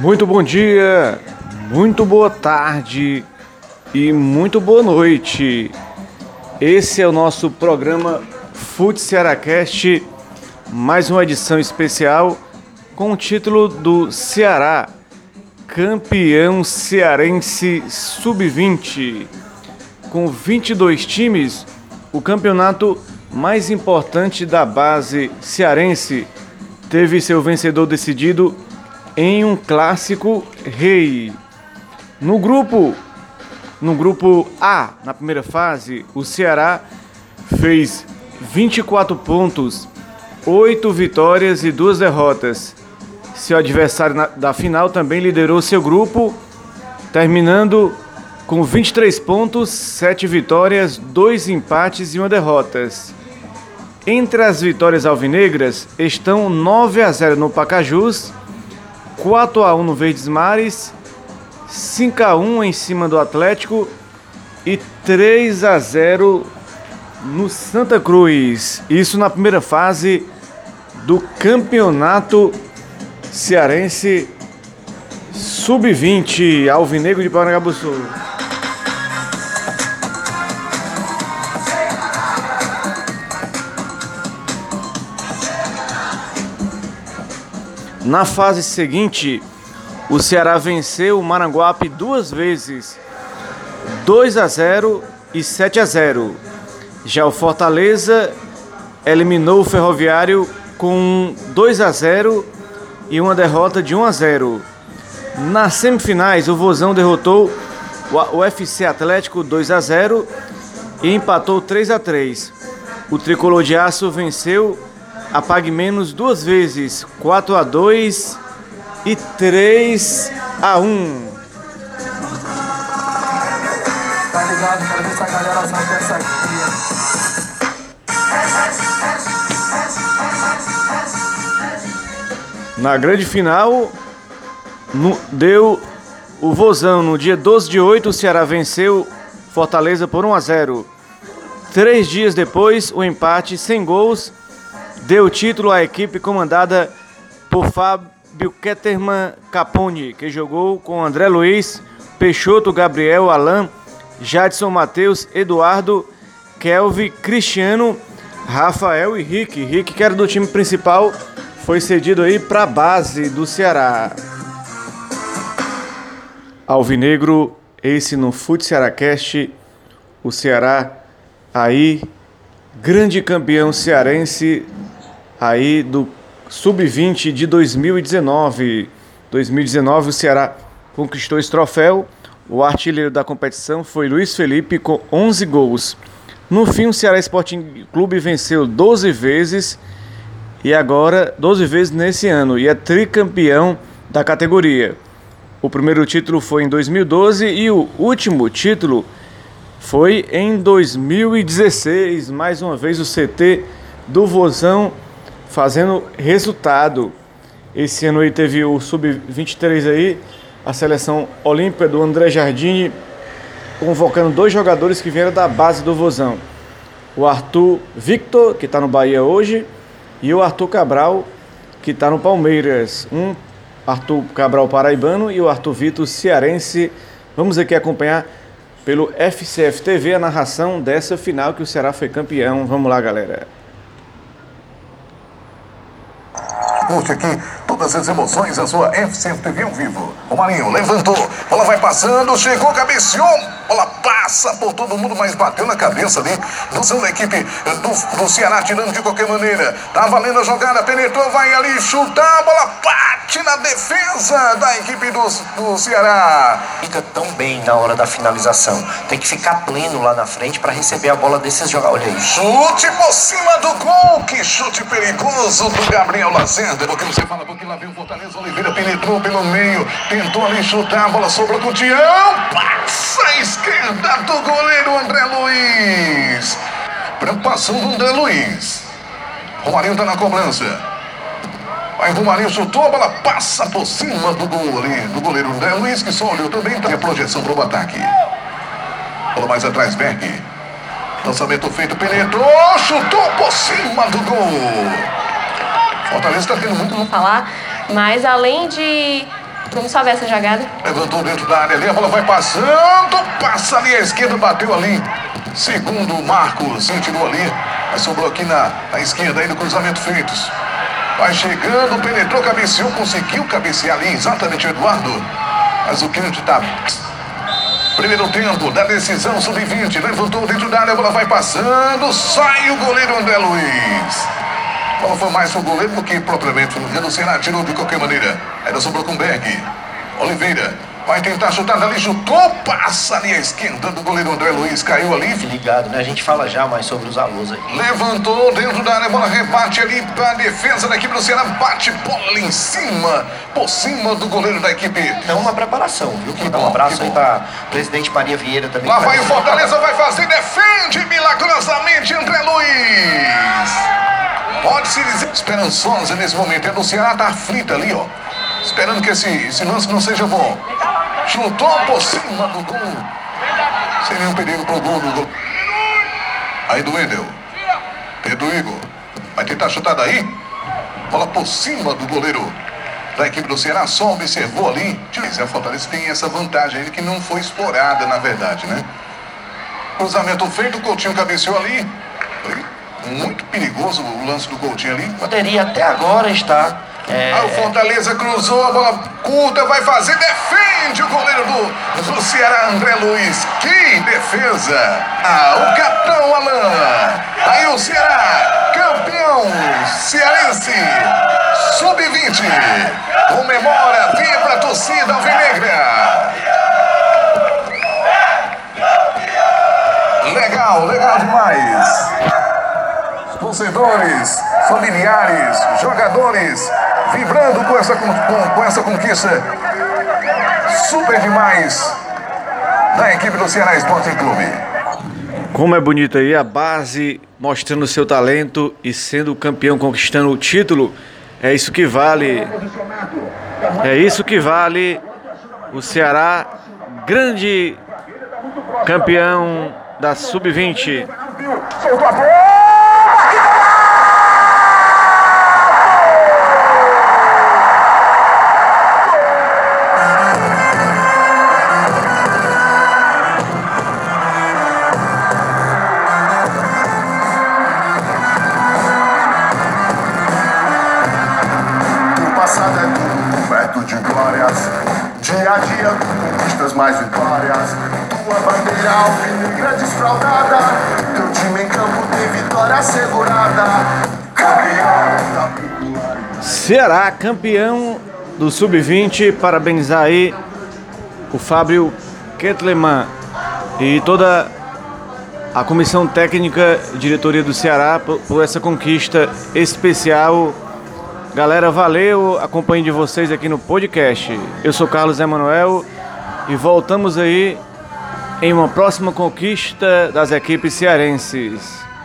Muito bom dia, muito boa tarde e muito boa noite. Esse é o nosso programa Fute Cearacast, mais uma edição especial com o título do Ceará, campeão cearense sub-20. Com 22 times, o campeonato mais importante da base cearense teve seu vencedor decidido em um clássico rei. No grupo no grupo A, na primeira fase, o Ceará fez 24 pontos, 8 vitórias e 2 derrotas. Seu adversário na, da final também liderou seu grupo, terminando com 23 pontos, 7 vitórias, 2 empates e 1 derrota. Entre as vitórias alvinegras estão 9 a 0 no Pacajus 4 a 1 no Verdes Mares, 5 a 1 em cima do Atlético e 3 a 0 no Santa Cruz. Isso na primeira fase do Campeonato Cearense Sub-20 Alvinegro de Paranaguaçu. Na fase seguinte, o Ceará venceu o Maranguape duas vezes, 2 a 0 e 7 a 0. Já o Fortaleza eliminou o Ferroviário com 2 a 0 e uma derrota de 1 a 0. Nas semifinais, o Vozão derrotou o UFC Atlético 2 a 0 e empatou 3 a 3. O Tricolor de Aço venceu a Pague Menos duas vezes, 4 a 2 e 3 a 1. Tá ligado? Quero ver se a galera sabe dessa aqui. Na grande final, no, deu o Vozão. No dia 12 de 8, o Ceará venceu Fortaleza por 1 a 0. Três dias depois, o empate sem gols deu título à equipe comandada por Fábio Ketterman Capone, que jogou com André Luiz, Peixoto, Gabriel, Alain, Jadson Matheus, Eduardo, Kelvin, Cristiano, Rafael e Rick. Rick, que era do time principal, foi cedido aí para a base do Ceará. Alvinegro, esse no Fute Cearacast, o Ceará aí, grande campeão cearense aí do Sub-20 de 2019. 2019 o Ceará conquistou esse troféu. O artilheiro da competição foi Luiz Felipe com 11 gols. No fim, o Ceará Sporting Clube venceu 12 vezes e agora 12 vezes nesse ano e é tricampeão da categoria. O primeiro título foi em 2012 e o último título foi em 2016. Mais uma vez o CT do Vozão fazendo resultado. Esse ano aí teve o Sub-23 aí, a seleção olímpica do André Jardine, convocando dois jogadores que vieram da base do Vozão. O Arthur Victor, que está no Bahia hoje, e o Arthur Cabral, que está no Palmeiras. Um Arthur Cabral paraibano e o Arthur Vitor cearense. Vamos aqui acompanhar pelo FCF TV a narração dessa final que o Ceará foi campeão. Vamos lá, galera. Curte aqui todas as emoções da sua FCF TV ao vivo. O Marinho levantou, bola vai passando, chegou, cabeceou, bola passa por todo mundo, mas bateu na cabeça ali do da equipe do, do Ceará, tirando de qualquer maneira. Tá valendo a jogada, penetrou, vai ali chutar, bola bate na defesa da equipe do, do Ceará. Fica tão bem na hora da finalização. Tem que ficar pleno lá na frente para receber a bola desses jogadores. Olha aí. Chute por cima do gol, que chute perigoso do Gabriel Lacerda. Porque você fala, porque lá vem o Fortaleza, Oliveira penetrou pelo meio, tentou ali chutar, a bola sobrou com o Tião, passa a esquerda do goleiro André Luiz. Preocupação do André Luiz. Romarinho tá na cobrança. Vai Romarinho chutou, a bola passa por cima do gol ali, do goleiro André Luiz, que só olhou também. Tem a projeção para o ataque. Bola mais atrás, Berg. Lançamento feito, penetrou, chutou por cima do gol. Fortaleza está tendo muito. Vamos falar, mas além de Vamos só ver essa jogada. Levantou dentro da área ali, a bola vai passando, passa ali à esquerda, bateu ali. Segundo o Marcos, sentiu ali, mas sobrou aqui na, na esquerda aí do cruzamento feitos. Vai chegando, penetrou, cabeceou, conseguiu cabecear ali, exatamente o Eduardo. Mas o Kennedy tá. Primeiro tempo da decisão sub-20, levantou dentro da área, a bola vai passando, sai o goleiro André Luiz. A bola foi mais pro goleiro do que propriamente o Ceará tirou de qualquer maneira. Ainda sobrou com Berg. Oliveira vai tentar chutar dali, chutou, passa ali à esquerda do goleiro André Luiz, caiu ali. Ligado, né? A gente fala já mais sobre os alôs aí. Levantou dentro da área, a bola rebate ali para a defesa da equipe do Ceará, bate bola em cima, por cima do goleiro da equipe. É uma preparação, viu? Que Dá bom, um abraço aí pra presidente Maria Vieira também. Lá vai o. Fortaleza, vai fazer, defende Dizer esperançosa nesse momento. É do Ceará, tá aflita ali, ó. Esperando que esse, esse lance não seja bom. Chutou por cima do gol. Sem nenhum perigo pro gol do gol. Aí do Wendel. Pedro Igor. Vai tentar chutar daí. Bola por cima do goleiro da equipe do Ceará. Só observou ali. A Fortaleza tem essa vantagem aí que não foi explorada, na verdade, né? Cruzamento feito, o Coutinho cabeceou ali. Muito perigoso o lance do Coutinho ali. Poderia até agora estar. é, Ah, o Fortaleza cruzou a bola curta, vai fazer, defende o goleiro do, do Ceará, André Luiz. Que defesa! Ah, o capitão Alain. Aí o Ceará, campeão cearense, com com essa conquista. Super demais da equipe do Ceará Sporting Clube. Como é bonito aí a base mostrando seu talento e sendo campeão, conquistando o título. É isso que vale. É isso que vale o Ceará, grande campeão da Sub-20. Mais vitórias. Tua bandeira alvinegra desfraldada. Teu time em campo tem vitória assegurada. Campeão da. Ceará, campeão do Sub-20. Parabenizar aí o Fábio Ketleman e toda a comissão técnica diretoria do Ceará por, por essa conquista especial. Galera, valeu a companhia de vocês aqui no podcast. Eu sou Carlos Emanuel e voltamos aí em uma próxima conquista das equipes cearenses.